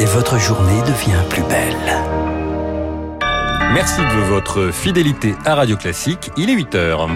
et votre journée devient plus belle. Merci de votre fidélité à Radio Classique. Il est 8 heures.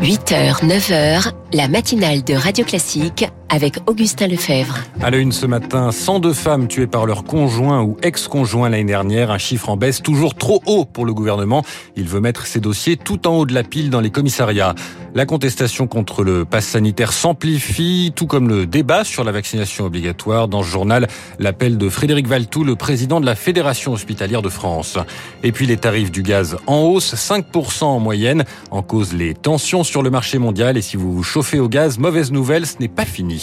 8h, 9h, la matinale de Radio Classique avec Augustin Lefebvre. À la une ce matin, 102 femmes tuées par leur conjoint ou ex-conjoint l'année dernière, un chiffre en baisse toujours trop haut pour le gouvernement. Il veut mettre ces dossiers tout en haut de la pile dans les commissariats. La contestation contre le pass sanitaire s'amplifie, tout comme le débat sur la vaccination obligatoire. Dans ce journal, l'appel de Frédéric Valtou, le président de la Fédération hospitalière de France. Et puis les tarifs du gaz en hausse, 5% en moyenne, en cause les tensions sur le marché mondial. Et si vous vous chauffez au gaz, mauvaise nouvelle, ce n'est pas fini.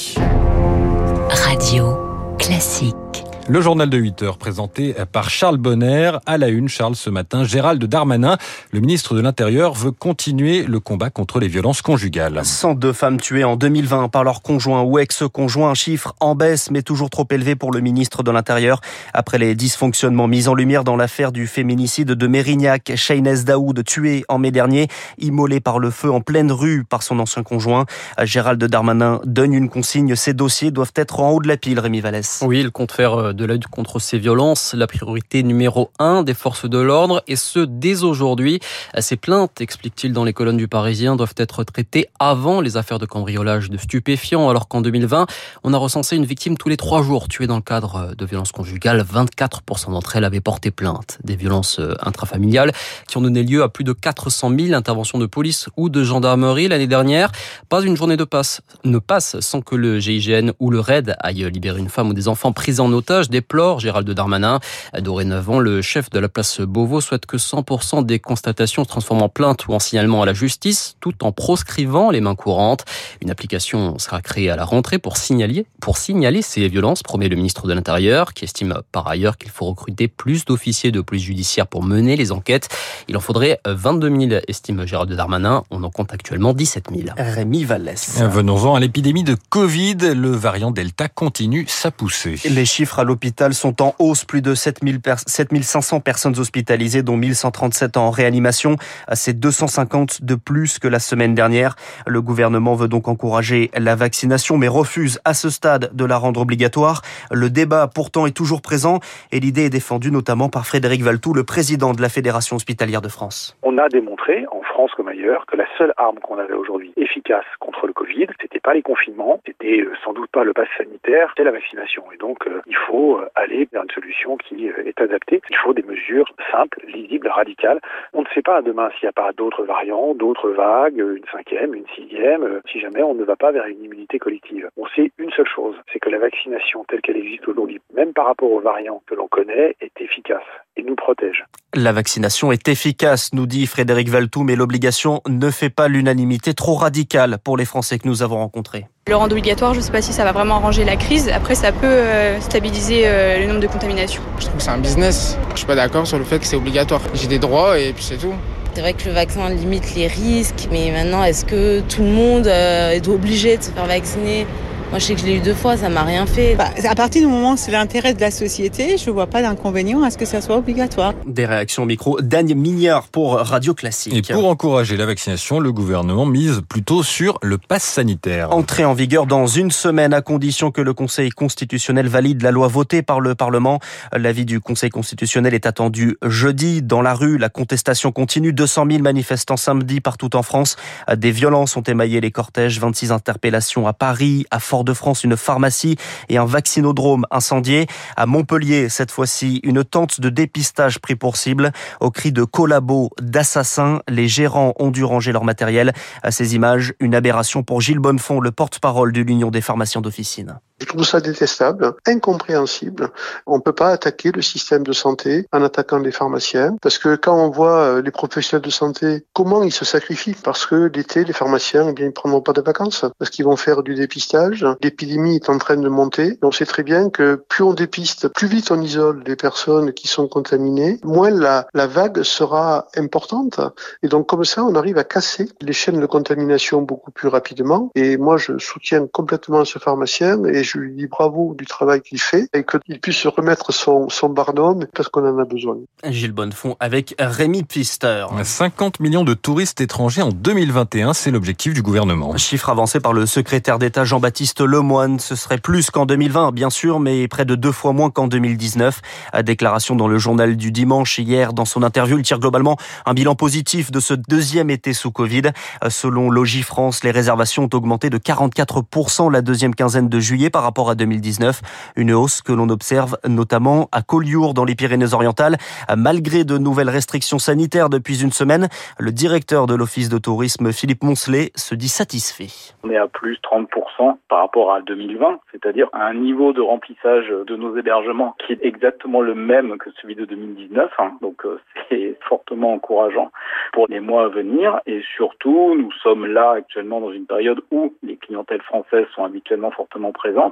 Radio classique. Le journal de 8 heures présenté par Charles Bonner. À la une, Charles, ce matin, Gérald Darmanin, le ministre de l'Intérieur, veut continuer le combat contre les violences conjugales. 102 femmes tuées en 2020 par leur conjoint ou ex-conjoint, un chiffre en baisse mais toujours trop élevé pour le ministre de l'Intérieur. Après les dysfonctionnements mis en lumière dans l'affaire du féminicide de Mérignac, Shaynez Daoud, tué en mai dernier, immolé par le feu en pleine rue par son ancien conjoint. Gérald Darmanin donne une consigne, ces dossiers doivent être en haut de la pile, Rémi Vallès. Oui, il compte faire de la lutte contre ces violences, la priorité numéro un des forces de l'ordre, et ce, dès aujourd'hui. Ces plaintes, explique-t-il dans les colonnes du Parisien, doivent être traitées avant les affaires de cambriolage de stupéfiants, alors qu'en 2020, on a recensé une victime tous les trois jours tuée dans le cadre de violences conjugales. 24% d'entre elles avaient porté plainte. Des violences intrafamiliales qui ont donné lieu à plus de 400 000 interventions de police ou de gendarmerie l'année dernière. Pas une journée de passe ne passe sans que le GIGN ou le RAID aille libérer une femme ou des enfants pris en otage déplore Gérald Darmanin. Dorénavant, le chef de la place Beauvau souhaite que 100% des constatations se transforment en plainte ou en signalement à la justice, tout en proscrivant les mains courantes. Une application sera créée à la rentrée pour signaler, pour signaler ces violences, promet le ministre de l'Intérieur, qui estime par ailleurs qu'il faut recruter plus d'officiers de police judiciaire pour mener les enquêtes. Il en faudrait 22 000, estime Gérald Darmanin. On en compte actuellement 17 000. Rémi Vallès. Venons-en à l'épidémie de Covid. Le variant Delta continue sa poussée. Les chiffres à l'hôpital sont en hausse. Plus de 7500 personnes hospitalisées, dont 1137 en réanimation. C'est 250 de plus que la semaine dernière. Le gouvernement veut donc encourager la vaccination, mais refuse à ce stade de la rendre obligatoire. Le débat pourtant est toujours présent et l'idée est défendue notamment par Frédéric Valtou, le président de la Fédération hospitalière de France. On a démontré, en France comme ailleurs, que la seule arme qu'on avait aujourd'hui efficace contre le Covid, c'était pas les confinements, c'était sans doute pas le pass sanitaire, c'était la vaccination. Et donc, il faut aller vers une solution qui est adaptée. Il faut des mesures simples, lisibles, radicales. On ne sait pas demain s'il n'y a pas d'autres variants, d'autres vagues, une cinquième, une sixième, si jamais on ne va pas vers une immunité collective. On sait une seule chose, c'est que la vaccination telle qu'elle existe aujourd'hui, même par rapport aux variants que l'on connaît, est efficace et nous protège. La vaccination est efficace, nous dit Frédéric Valtou, mais l'obligation ne fait pas l'unanimité trop radicale pour les Français que nous avons rencontrés. Le rendre obligatoire, je ne sais pas si ça va vraiment arranger la crise. Après, ça peut euh, stabiliser euh, le nombre de contaminations. Je trouve que c'est un business. Je suis pas d'accord sur le fait que c'est obligatoire. J'ai des droits et puis c'est tout. C'est vrai que le vaccin limite les risques, mais maintenant, est-ce que tout le monde euh, est obligé de se faire vacciner? Moi, je sais que je l'ai eu deux fois, ça m'a rien fait. Bah, à partir du moment où c'est l'intérêt de la société, je vois pas d'inconvénient à ce que ça soit obligatoire. Des réactions au micro. Daniel Mignard pour Radio Classique. Et pour encourager la vaccination, le gouvernement mise plutôt sur le pass sanitaire. Entrée en vigueur dans une semaine à condition que le Conseil constitutionnel valide la loi votée par le Parlement. L'avis du Conseil constitutionnel est attendu jeudi. Dans la rue, la contestation continue. 200 000 manifestants samedi partout en France. Des violences ont émaillé les cortèges. 26 interpellations à Paris, à Fort-de-France, une pharmacie et un vaccinodrome incendié. À Montpellier, cette fois-ci, une tente de dépistage pris pour cible. Au cri de collabos, d'assassins, les gérants ont dû ranger leur matériel. À ces images, une aberration pour Gilles Bonnefond, le porte-parole de l'Union des pharmaciens d'officine. Je trouve ça détestable, incompréhensible. On ne peut pas attaquer le système de santé en attaquant les pharmaciens, parce que quand on voit les professionnels de santé, comment ils se sacrifient, parce que l'été, les pharmaciens, eh bien, ils prendront pas de vacances, parce qu'ils vont faire du dépistage. L'épidémie est en train de monter. On sait très bien que plus on dépiste, plus vite on isole les personnes qui sont contaminées, moins la, la vague sera importante. Et donc, comme ça, on arrive à casser les chaînes de contamination beaucoup plus rapidement. Et moi, je soutiens complètement ce pharmacien et je lui dis bravo du travail qu'il fait et qu'il puisse remettre son, son barnum parce qu'on en a besoin. Gilles Bonnefond avec Rémi Pfister. 50 millions de touristes étrangers en 2021, c'est l'objectif du gouvernement. Chiffre avancé par le secrétaire d'État Jean-Baptiste Lemoine. Ce serait plus qu'en 2020, bien sûr, mais près de deux fois moins qu'en 2019. Déclaration dans le journal du dimanche hier. Dans son interview, il tire globalement un bilan positif de ce deuxième été sous Covid. Selon Logifrance, les réservations ont augmenté de 44% la deuxième quinzaine de juillet par rapport à 2019. Une hausse que l'on observe notamment à Collioure dans les Pyrénées-Orientales. Malgré de nouvelles restrictions sanitaires depuis une semaine, le directeur de l'Office de tourisme, Philippe Moncelet, se dit satisfait. On est à plus 30% par rapport à 2020, c'est-à-dire un niveau de remplissage de nos hébergements qui est exactement le même que celui de 2019. Donc euh, c'est fortement encourageant pour les mois à venir. Et surtout, nous sommes là actuellement dans une période où les clientèles françaises sont habituellement fortement présentes.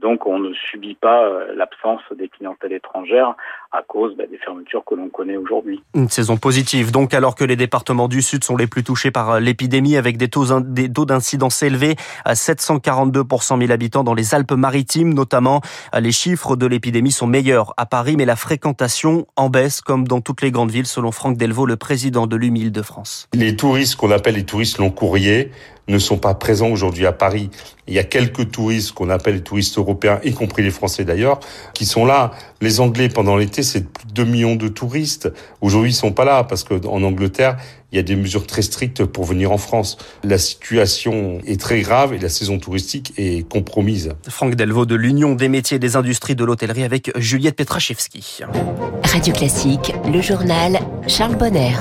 Donc on ne subit pas euh, l'absence des clientèles étrangères à cause bah, des fermetures que l'on connaît aujourd'hui. Une saison positive, donc alors que les départements du Sud sont les plus touchés par euh, l'épidémie avec des taux, des taux d'incidence élevés à 742 pour 100 000 habitants dans les Alpes-Maritimes notamment. Euh, les chiffres de l'épidémie sont meilleurs à Paris, mais la fréquentation en baisse comme dans toutes les grandes villes selon Franck Delvaux, le président de l'UMIL de France. Les touristes qu'on appelle les touristes long courrier ne sont pas présents aujourd'hui à Paris. Il y a quelques touristes qu'on appelle les touristes européens, y compris les Français d'ailleurs, qui sont là. Les Anglais, pendant l'été, c'est plus de 2 millions de touristes. Aujourd'hui, ils sont pas là parce qu'en Angleterre, il y a des mesures très strictes pour venir en France. La situation est très grave et la saison touristique est compromise. Franck Delvaux de l'Union des métiers et des industries de l'hôtellerie avec Juliette Petrachevski. Radio Classique, le journal Charles Bonner.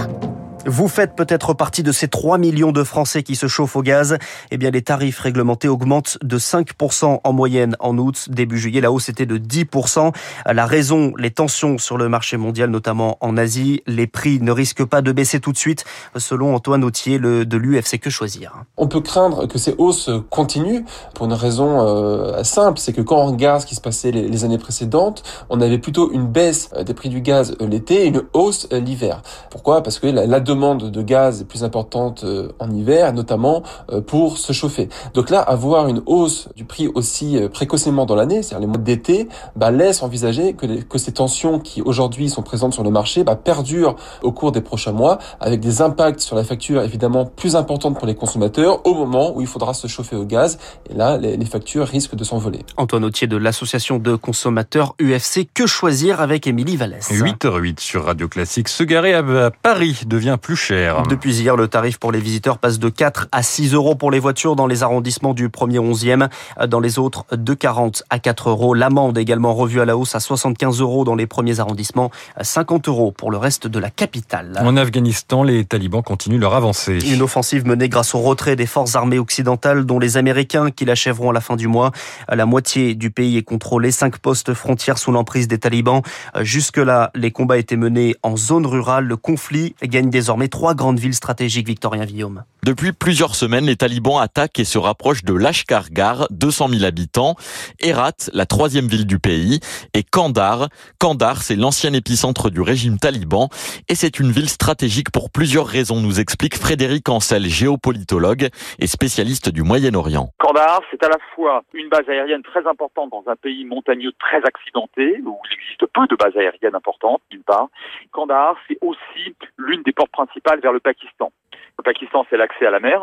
Vous faites peut-être partie de ces 3 millions de Français qui se chauffent au gaz. Eh bien, les tarifs réglementés augmentent de 5% en moyenne en août. Début juillet, la hausse était de 10%. La raison, les tensions sur le marché mondial, notamment en Asie. Les prix ne risquent pas de baisser tout de suite, selon Antoine Autier de l'UFC Que Choisir? On peut craindre que ces hausses continuent pour une raison euh, simple, c'est que quand on regarde ce qui se passait les, années précédentes, on avait plutôt une baisse des prix du gaz l'été et une hausse l'hiver. Pourquoi? Parce que la demande demande de gaz est plus importante euh, en hiver, notamment euh, pour se chauffer. Donc là, avoir une hausse du prix aussi euh, précocement dans l'année, c'est-à-dire les mois d'été, bah, laisse envisager que, les, que ces tensions qui aujourd'hui sont présentes sur le marché bah, perdurent au cours des prochains mois, avec des impacts sur la facture évidemment plus importantes pour les consommateurs au moment où il faudra se chauffer au gaz. Et là, les, les factures risquent de s'envoler. Antoine Autier de l'association de consommateurs UFC Que choisir avec Émilie Vallès. 8h08 sur Radio Classique. Se garer à Paris devient plus cher. Depuis hier, le tarif pour les visiteurs passe de 4 à 6 euros pour les voitures dans les arrondissements du 1er 11e. Dans les autres, de 40 à 4 euros. L'amende également revue à la hausse à 75 euros dans les premiers arrondissements, 50 euros pour le reste de la capitale. En Afghanistan, les talibans continuent leur avancée. Une offensive menée grâce au retrait des forces armées occidentales, dont les Américains qui l'achèveront à la fin du mois. La moitié du pays est contrôlée, cinq postes frontières sous l'emprise des talibans. Jusque-là, les combats étaient menés en zone rurale. Le conflit gagne désormais trois grandes villes stratégiques, Victorien Guillaume. Depuis plusieurs semaines, les talibans attaquent et se rapprochent de Lashkar-Gah, 200 000 habitants, Herat, la troisième ville du pays, et Kandar. Kandar, c'est l'ancien épicentre du régime taliban, et c'est une ville stratégique pour plusieurs raisons, nous explique Frédéric Ancel, géopolitologue et spécialiste du Moyen-Orient. Kandar, c'est à la fois une base aérienne très importante dans un pays montagneux très accidenté, où il existe peu de bases aériennes importantes, d'une part. Kandar, c'est aussi l'une des portes principales vers le Pakistan. Le Pakistan, c'est l'accès à la mer,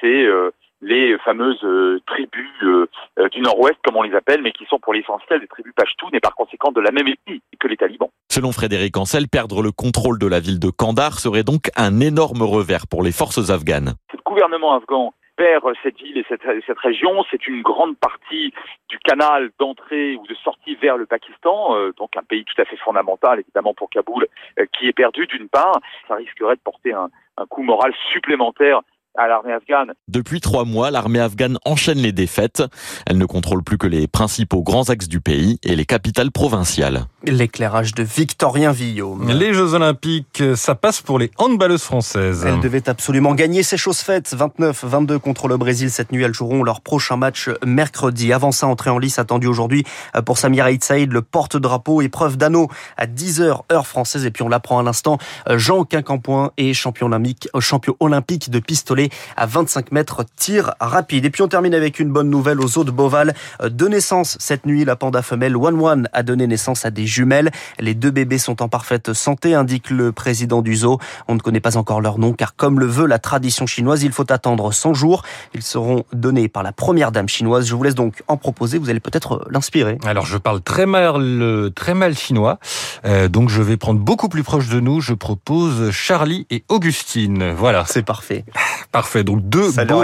c'est euh, les fameuses euh, tribus euh, du nord-ouest, comme on les appelle, mais qui sont pour l'essentiel des tribus pashtunes et par conséquent de la même ethnie que les talibans. Selon Frédéric Ancel, perdre le contrôle de la ville de Kandar serait donc un énorme revers pour les forces afghanes. Le gouvernement afghan perd cette ville et cette, région, c'est une grande partie du canal d'entrée ou de sortie vers le Pakistan, euh, donc un pays tout à fait fondamental évidemment pour Kaboul, euh, qui est perdu d'une part. Ça risquerait de porter un, un coup moral supplémentaire à l'armée afghane. Depuis trois mois, l'armée afghane enchaîne les défaites. Elle ne contrôle plus que les principaux grands axes du pays et les capitales provinciales. L'éclairage de Victorien Villaume. Les Jeux Olympiques, ça passe pour les handballeuses françaises. Elles devaient absolument gagner ces choses faites. 29-22 contre le Brésil cette nuit. Elles joueront leur prochain match mercredi. Avant ça, entrée en lice attendue aujourd'hui pour Samira Saïd, le porte-drapeau, épreuve d'anneau à 10h heure française. Et puis on l'apprend à l'instant, Jean Quincampoint est champion olympique, champion olympique de pistolet à 25 mètres tir rapide. Et puis on termine avec une bonne nouvelle aux eaux de Beauval. De naissance cette nuit, la panda femelle One One a donné naissance à des jumelles. Les deux bébés sont en parfaite santé, indique le président du zoo. On ne connaît pas encore leur nom car comme le veut la tradition chinoise, il faut attendre 100 jours. Ils seront donnés par la première dame chinoise. Je vous laisse donc en proposer. Vous allez peut-être l'inspirer. Alors je parle très mal, très mal chinois, euh, donc je vais prendre beaucoup plus proche de nous. Je propose Charlie et Augustine. Voilà. C'est parfait. Parfait. Donc deux Ça beaux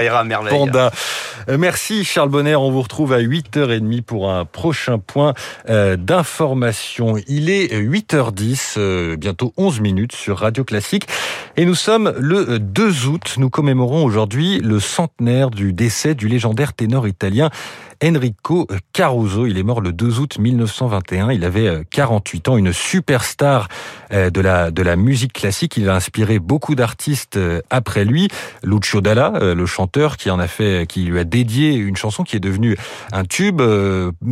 pandas. Euh, Merci Charles Bonner. On vous retrouve à 8h30 pour un prochain point euh, d'information. Il est 8h10, euh, bientôt 11 minutes sur Radio Classique. Et nous sommes le 2 août. Nous commémorons aujourd'hui le centenaire du décès du légendaire ténor italien Enrico Caruso. Il est mort le 2 août 1921. Il avait 48 ans, une superstar de la, de la musique classique. Il a inspiré beaucoup d'artistes après lui. Lucio Dalla, le chanteur qui en a fait, qui lui a dédié une chanson qui est devenue un tube.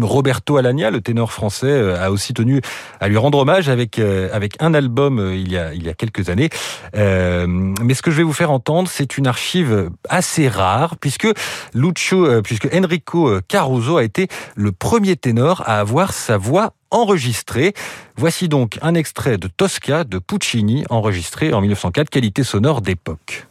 Roberto Alagna, le ténor français, a aussi tenu à lui rendre hommage avec, avec un album il y a, il y a quelques années. Mais ce que je vais vous faire entendre, c'est une archive assez rare puisque Lucio, puisque Enrico Caruso a été le premier ténor à avoir sa voix enregistrée. Voici donc un extrait de Tosca de Puccini enregistré en 1904, qualité sonore d'époque.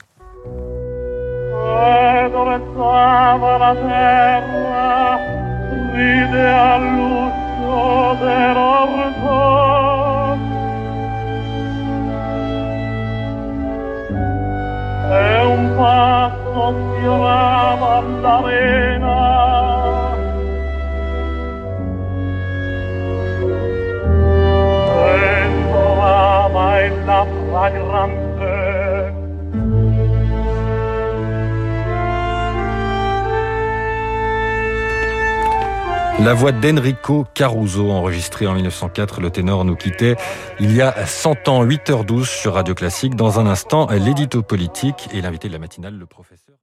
La La voix d'Enrico Caruso, enregistrée en 1904, le ténor nous quittait il y a 100 ans, 8h12 sur Radio Classique. Dans un instant, l'édito politique et l'invité de la matinale, le professeur.